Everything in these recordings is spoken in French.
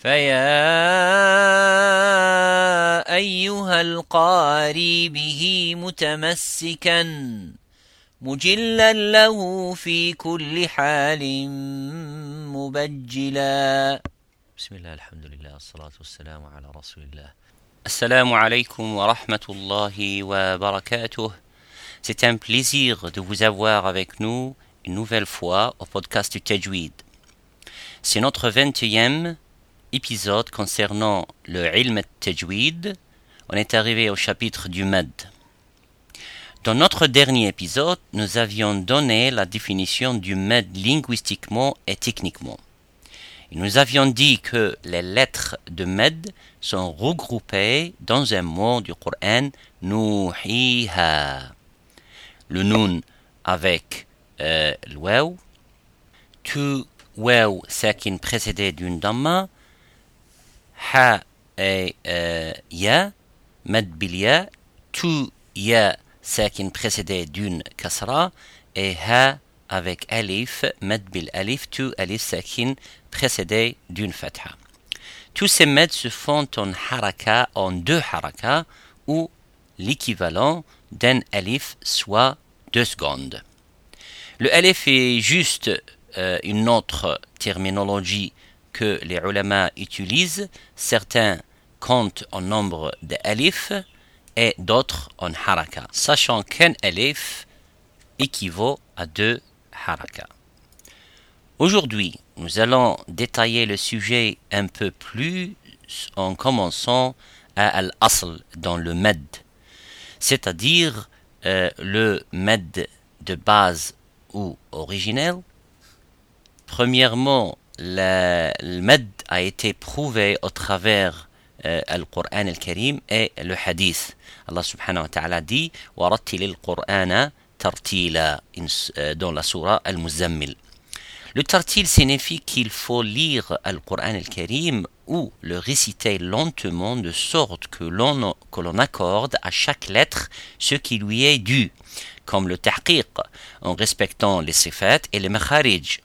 فيا أيها القاري به متمسكا مجلا له في كل حال مبجلا بسم الله الحمد لله والصلاة والسلام على رسول الله السلام عليكم ورحمة الله وبركاته C'est un plaisir de vous avoir avec nous une nouvelle fois au podcast du Tajwid. C'est notre 21e épisode concernant le ilm tajwid. On est arrivé au chapitre du mad. Dans notre dernier épisode, nous avions donné la définition du mad linguistiquement et techniquement. Nous avions dit que les lettres de med sont regroupées dans un mot du Coran, nuhiha. Le nun avec euh, tu waw sakin précédé d'une damma, ha et euh, ya, med bilia, tu ya sakin précédé d'une kasra, et ha avec alif, med bil alif, tu alif sakin précédé d'une fatha. Tous ces meds se font en haraka, en deux haraka, ou l'équivalent d'un alif, soit deux secondes. Le alif est juste euh, une autre terminologie que les ulama utilisent. Certains comptent en nombre de et d'autres en haraka, sachant qu'un alif équivaut à deux haraka. Aujourd'hui, nous allons détailler le sujet un peu plus en commençant à al-asl dans le med, c'est-à-dire euh, le med de base ou originel. Premièrement, le, le med a été prouvé au travers euh, al-Qur'an al-Karim et le hadith. Allah subhanahu wa ta'ala dit وَرَتِّلِ الْقُرْآنَ تَرْتِيلًا dans la surah al-Muzammil. Le tartil signifie qu'il faut lire le Coran al-Karim ou le réciter lentement de sorte que l'on, que l'on accorde à chaque lettre ce qui lui est dû, comme le tahqiq, en respectant les sifat et les makharij.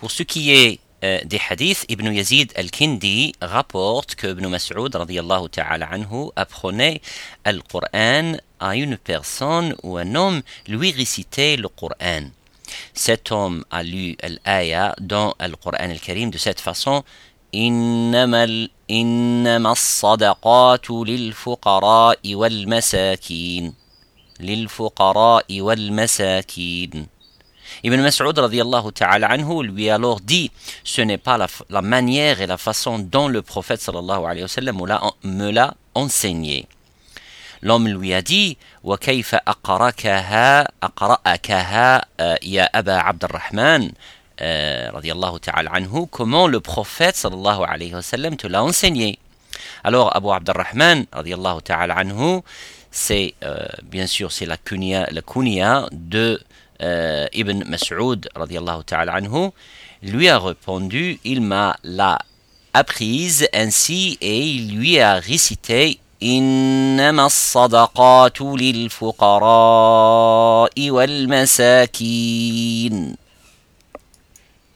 Pour ce qui est euh, des hadiths, Ibn Yazid al-Kindi rapporte que Ibn Mas'ud ta'ala anhu apprenait le Coran à une personne ou un homme lui récitait le Coran. Cet homme a lu l'aya dans le Coran al-Karim de cette façon إنما إنما الصدقات للفقراء والمساكين للفقراء والمساكين Ibn Mas'ud radiallahu ta'ala anhu lui a alors dit Ce n'est pas la, la, manière et la façon dont le prophète sallallahu alayhi wa sallam me l'a enseigné. L'homme lui a dit Wa kayfa aqra'akaha aqra'akaha euh, ya Aba Abdurrahman euh, radiallahu ta'ala anhu Comment le prophète sallallahu alayhi wa sallam te l'a enseigné? Alors Abu Abdurrahman radiallahu ta'ala anhu c'est euh, bien sûr c'est la kunia, la kunia de euh, Ibn Mas'ud radiallahu ta'ala anhu lui a répondu il m'a l'a apprise ainsi et il lui a récité إنما الصدقات للفقراء والمساكين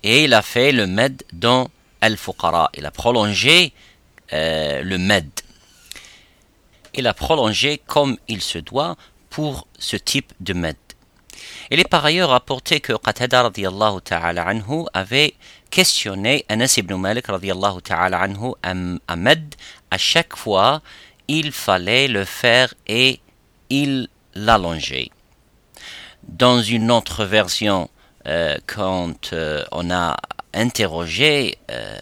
Et il a fait le med dans Al-Fuqara. Il a prolongé euh, le med. Il a prolongé comme il se doit pour ce type de med. Il est par ailleurs rapporté que Qatada radiallahu ta'ala anhu avait questionné Anas ibn Malik radiallahu ta'ala anhu à chaque fois il fallait le faire et il l'allongeait. Dans une autre version, euh, quand euh, on a interrogé euh,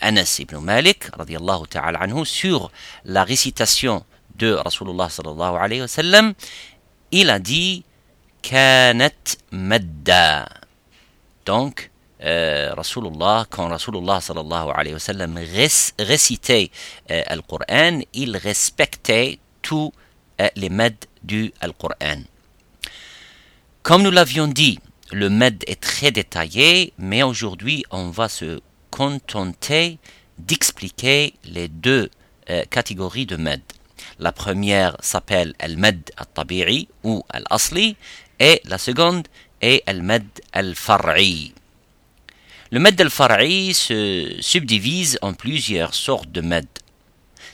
Anas ibn Malik anhu sur la récitation de Rasulullah sallallahu alayhi wa il a dit Donc, euh, Rasulullah, quand Rasulullah sallallahu euh, le Coran, il respectait tous euh, les med du Coran. Comme nous l'avions dit, le med est très détaillé, mais aujourd'hui on va se contenter d'expliquer les deux euh, catégories de med. La première s'appelle al-med al-tabi'i ou al-asli et la seconde est al-med al-far'i. Le med al-far'i se subdivise en plusieurs sortes de med.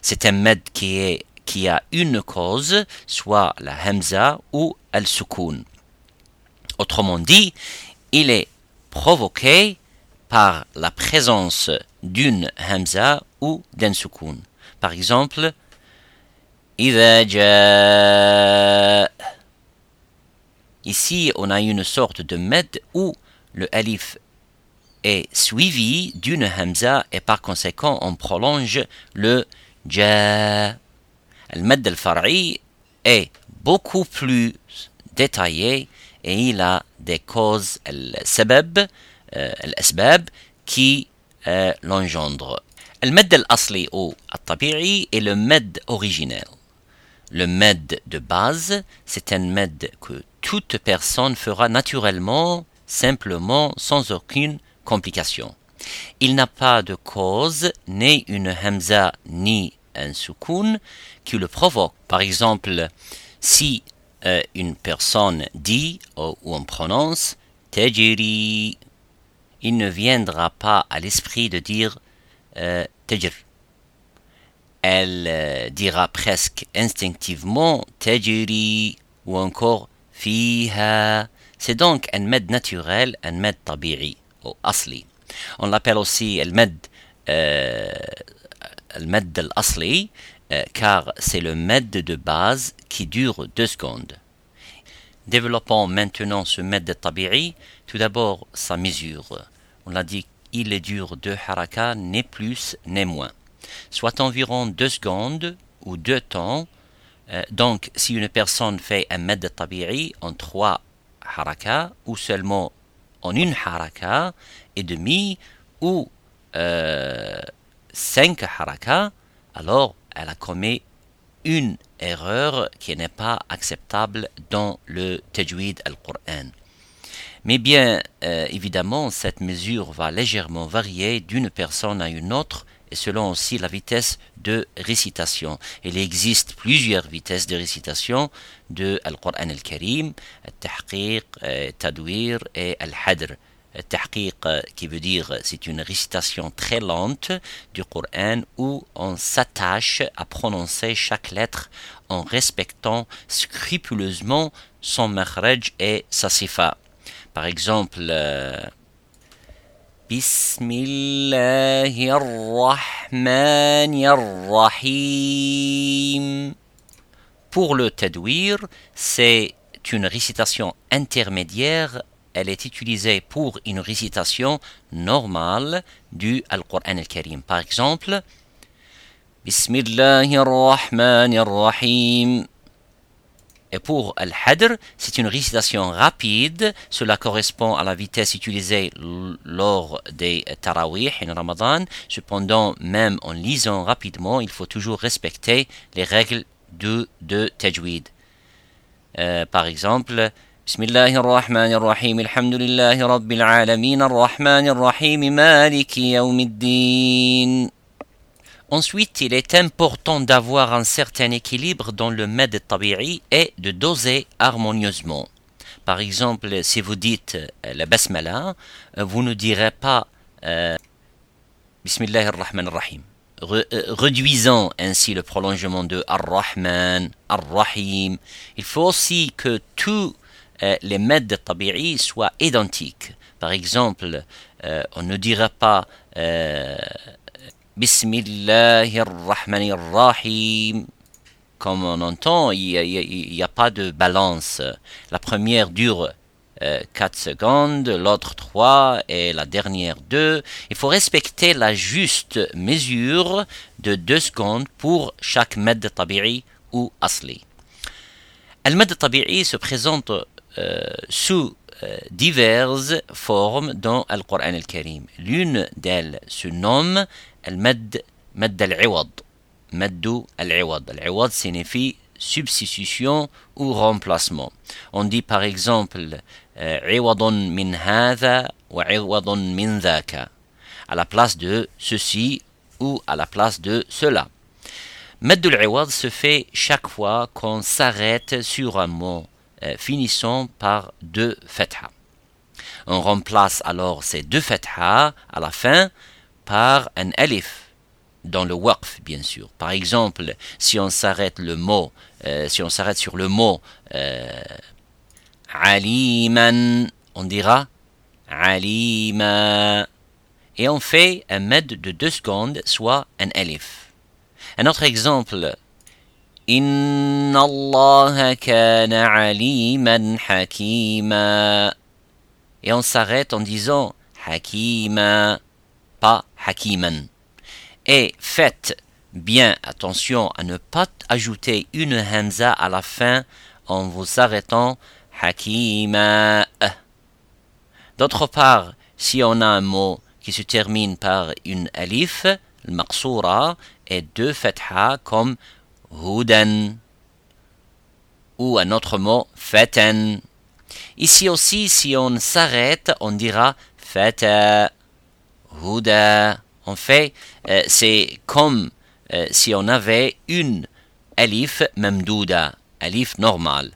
C'est un est, qui a une cause, soit la hamza ou al-sukun. Autrement dit, il est provoqué par la présence d'une hamza ou d'un sukun. Par exemple, Ici, on a une sorte de med où le alif est suivi d'une hamza et par conséquent on prolonge le ja. Le med al-far'i est beaucoup plus détaillé et il a des causes al-sabab, euh, qui euh, l'engendrent. Le med al-asli ou al-tabi'i est le med originel. Le med de base, c'est un med que toute personne fera naturellement, simplement, sans aucune complication. Il n'a pas de cause, ni une hamza, ni un sukun qui le provoque. Par exemple, si euh, une personne dit ou, on prononce tajiri, il ne viendra pas à l'esprit de dire euh, Elle euh, dira presque instinctivement tajiri ou encore fiha. C'est donc un med naturel, un med tabi'i ou asli. On l'appelle aussi le med, euh, med al-asli euh, car c'est le med de base qui dure deux secondes. Développons maintenant ce med tabi'i, tout d'abord sa mesure. On l'a dit, il est dur deux haraka, ni plus ni moins, soit environ deux secondes ou deux temps. Euh, donc, si une personne fait un med tabi'i en trois haraka ou seulement en une haraka et demi ou euh, cinq haraka, alors elle a commis une erreur qui n'est pas acceptable dans le tajwid al-Qur'an. Mais bien euh, évidemment, cette mesure va légèrement varier d'une personne à une autre selon aussi la vitesse de récitation. Il existe plusieurs vitesses de récitation de Al-Qur'an al-Karim, Al-Tahqiq, Tadwir et Al-Hadr. Tahqiq qui veut dire c'est une récitation très lente du Coran où on s'attache à prononcer chaque lettre en respectant scrupuleusement son makhraj et sa sifa. Par exemple, Bismillahirrahmanirrahim. Pour le tadwir, c'est une récitation intermédiaire elle est utilisée pour une récitation normale du Al-Qur'an al-Karim. Par exemple, Bismillahirrahmanirrahim. Et pour Al-Hadr, c'est une récitation rapide. Cela correspond à la vitesse utilisée lors des Tarawih en Ramadan. Cependant, même en lisant rapidement, il faut toujours respecter les règles de, de Tajwid. Euh, par exemple, بسم الله الرحمن الرحيم الحمد لله رب العالمين الرحمن الرحيم مالك يوم الدين Ensuite, il est important d'avoir un certain équilibre dans le med tabi'i et de doser harmonieusement. Par exemple, si vous dites euh, la basmala, euh, vous ne direz pas euh, Bismillah ar-Rahman ar-Rahim, réduisant ainsi le prolongement de Ar-Rahman, Ar-Rahim. Il faut aussi que tout euh, les meds tabi'i soient identiques. Par exemple, on ne dira pas euh, Bismillahirrahmanirrahim. Comme on entend, il n'y a, pas de balance. La première dure 4 secondes, l'autre 3 et la dernière 2. Il faut respecter la juste mesure de 2 secondes pour chaque med tabi'i ou asli. Le med tabi'i se présente euh, sous euh, diverses formes dans le Coran al-Karim. L'une d'elles se nomme al-mad mad al-iwad. Maddu al-iwad. Al-iwad signifie substitution ou remplacement. On dit par exemple wa iwadun min dhaka. À la place de ceci ou à la place de cela. Mad al-iwad se fait chaque fois qu'on s'arrête sur un mot euh, finissant par deux fatha. On remplace alors ces deux fatha à la fin par un alif dans le waqf bien sûr. Par exemple, si on s'arrête euh, sur le mot euh, aliman, on dira alima et on fait un med de deux secondes, soit un alif. Un autre exemple Inna Allah kana aliman hakima. Et on s'arrête en disant hakima, pas hakiman. Et faites bien attention à ne pas ajouter une hamza à la fin en vous arrêtant hakima. D'autre part, si on a un mot qui se termine par une alif, le maqsoura, et deux fatha comme hudan ou un autre mot fatan. Ici aussi, si on s'arrête, on dira huda. En fait, euh, c'est comme euh, si on avait une alif memdouda, alif normal,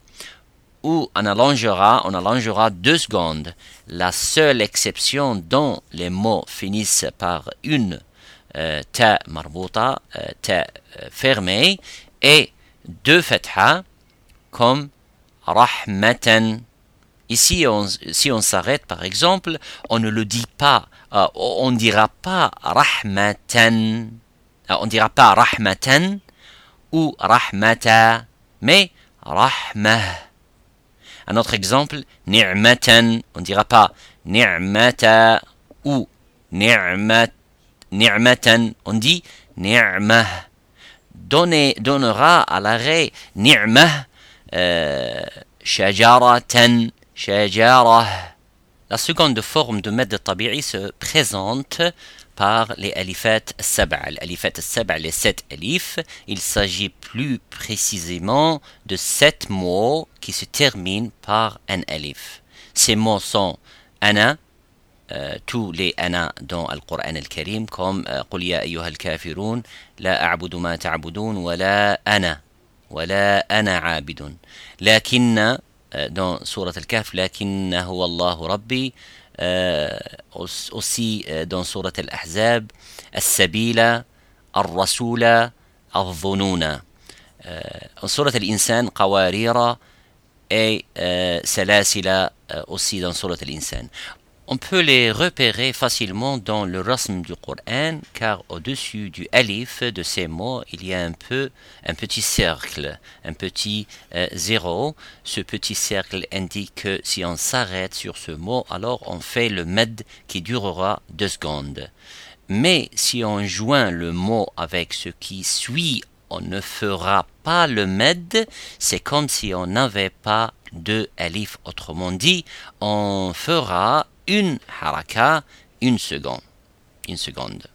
où on allongera, on allongera deux secondes. La seule exception dont les mots finissent par une euh, ta marbouta, ta fermée, et deux fatha comme rahmatan. Ici, si on s'arrête par exemple, on ne le dit pas, euh, on ne dira pas rahmatan, euh, on dira pas rahmatan ou rahmata, mais rahmah. Un autre exemple, ni'matan, on ne dira pas ni'mata ou ni'mat, ni'matan, on dit ni'mah donnera à l'arrêt ni'mah euh, shajaratan shajarah. La seconde forme de Med Tabi'i se présente par les alifat sab'a. L'alifat sab'a, les sept alifs, il s'agit plus précisément de sept mots qui se terminent par un alif. Ces mots sont ana, euh, tous les ana dans le Coran al-Karim, comme euh, Qul ya ayyuhal kafirun, la a'budu ma ta'budun, wa la ana, wa la ana abidun. Lakinna, dans سورة الكهف لكن هو الله ربي aussi dans سورة الأحزاب السبيل الرسول الظنون en سورة الإنسان قوارير et سلاسل aussi dans سورة الإنسان On peut les repérer facilement dans le rasm du Coran car au-dessus du alif de ces mots il y a un peu un petit cercle, un petit euh, zéro. Ce petit cercle indique que si on s'arrête sur ce mot alors on fait le med qui durera deux secondes. Mais si on joint le mot avec ce qui suit on ne fera pas le med, c'est comme si on n'avait pas de alif. Autrement dit, on fera une haraka, une seconde. Une seconde.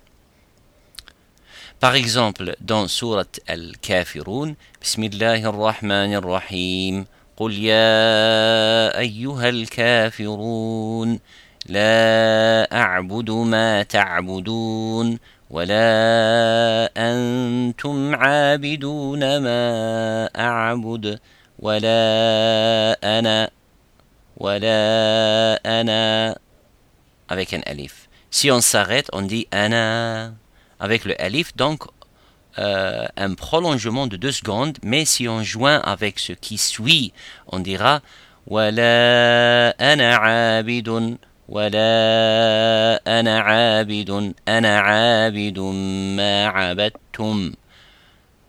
Par exemple, dans Surat Al-Kafirun, Bismillahirrahmanirrahim, قل يا أيها الكافرون لا أعبد ما تعبدون ولا أنتم عابدون ما أعبد ولا أنا Wala ana avec un alif. Si on s'arrête, on dit ana avec le alif, donc euh, un prolongement de deux secondes, mais si on joint avec ce qui suit, on dira Wala ana abidun. ولا أنا عابد أنا عابد ما عبدتم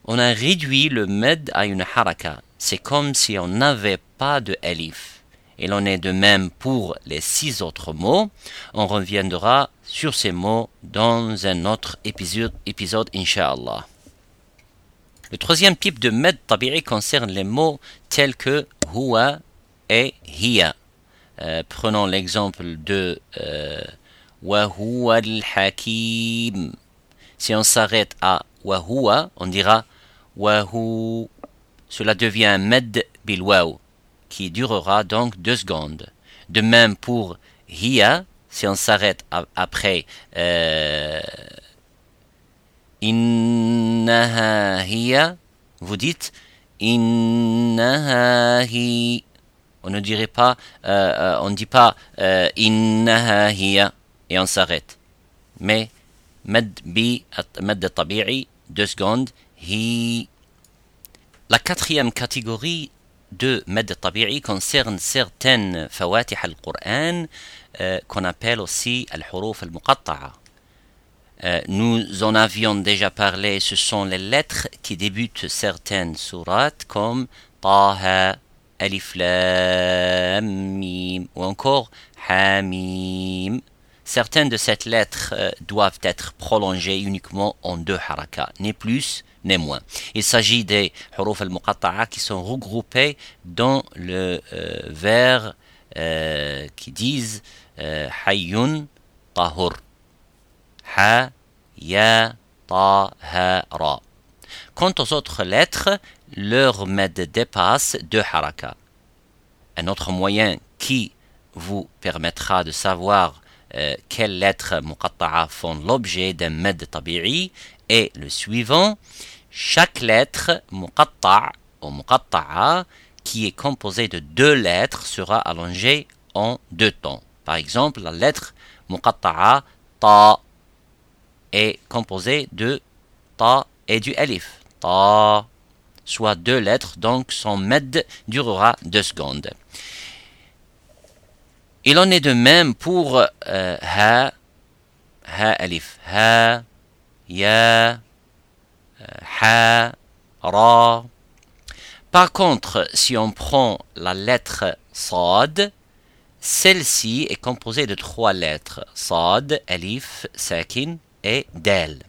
On a réduit le med à une haraka. C'est comme si on n'avait pas de alif. Et l'on est de même pour les six autres mots. On reviendra sur ces mots dans un autre épisode, épisode. Le troisième type de med tabi'i concerne les mots tels que huwa et hiya. Euh, prenons l'exemple de euh, wa huwa al-hakim. Si on s'arrête à wa huwa, on dira wa hu. Cela devient med bil qui durera donc deux secondes. De même pour hiya, si on s'arrête après euh, innaha vous dites innaha hi. On ne dirait pas, euh, on ne dit pas innaha hiya et on s'arrête. Mais mad bi mad tabi'i, deux secondes, hi. La quatrième catégorie de mad tabi'i concerne certaines fawatih al-Qur'an qu'on appelle aussi al-huruf al-muqatta'a. Euh, nous en avions déjà parlé, ce sont les lettres qui débutent certaines sourates comme Taha, Alif Lam ou encore Hamim. Certaines de ces lettres euh, doivent être prolongées uniquement en deux harakas, ni plus ni moins. Il s'agit des huruf al-muqatta'a qui sont regroupés dans le euh, vers qui disent Hayyun Tahur. Ha, Ya, Ta, Ha, Ra. Quant aux autres lettres, leur med dépasse deux harakas. Un autre moyen qui vous permettra de savoir euh, quelles lettres muqatta'a font l'objet d'un med tabi'i est le suivant. Chaque lettre muqatta'a ou muqatta'a qui est composée de deux lettres sera allongée en deux temps. Par exemple, la lettre muqatta'a ta est composé de ta et du alif. Ta, soit deux lettres, donc son med durera deux secondes. Il en est de même pour euh, ha, ha alif, ha, ya, euh, ha, ra. Par contre, si on prend la lettre sad, celle-ci est composée de trois lettres, sad, alif, sakin et d'elle.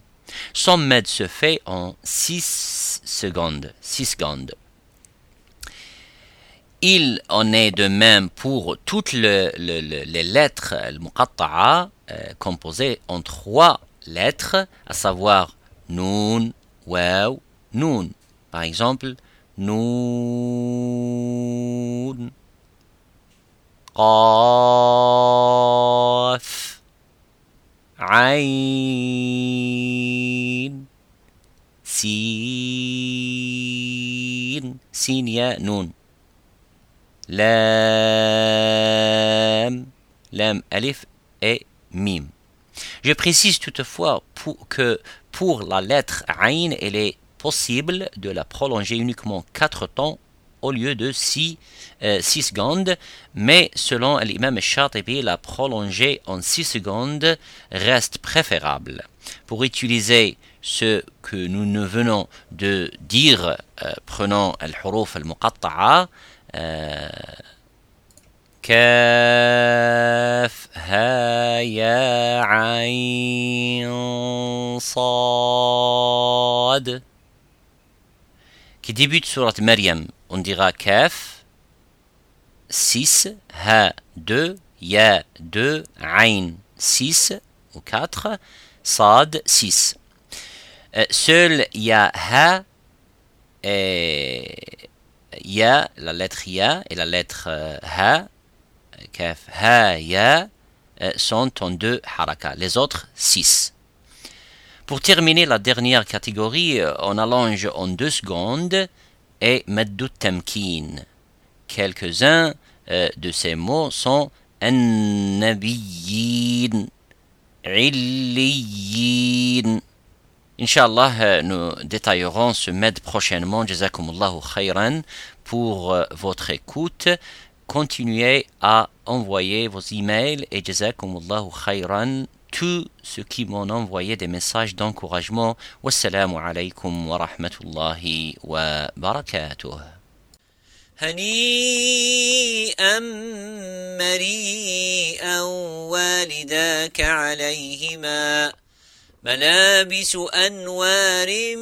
Son med se fait en 6 secondes. 6 secondes. Il en est de même pour toutes les lettres al-muqatta'a euh, composées en trois lettres, à savoir nun, waw, nun. Par exemple, nun, qaf, عين سين سين ياء نون لام لام ألف et mim. Je précise toutefois que pour la lettre Aïn, il est possible de la prolonger uniquement 4 temps au lieu de 6 euh, secondes, mais selon l'imam Shatibi, la prolonger en 6 secondes reste préférable. Pour utiliser ce que nous venons de dire, euh, prenons al-huruf al-muqatta'a, euh, ها يا عين صاد qui débute surat Maryam on dira kaf 6, ha 2, ya 2, ain 6 ou 4, sad 6. Euh, seul ya ha et ya, la lettre ya et la lettre euh, ha, kaf ha ya, euh, sont en deux haraka, les autres 6. Pour terminer la dernière catégorie, on allonge en deux secondes et Maddu Tamkin. Quelques-uns euh, de ces mots sont An-Nabiyyin, Illiyin. Inch'Allah, euh, nous détaillerons ce med prochainement. Jazakumullahu khayran pour euh, votre écoute. Continuez à envoyer vos emails et Jazakumullahu khayran tous ceux qui m'ont envoyé des messages d'encouragement. Wassalamu alaikum wa rahmatullahi wa barakatuh. هنيئا مريئا والداك عليهما ملابس انوار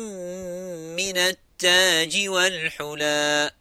من التاج والحلى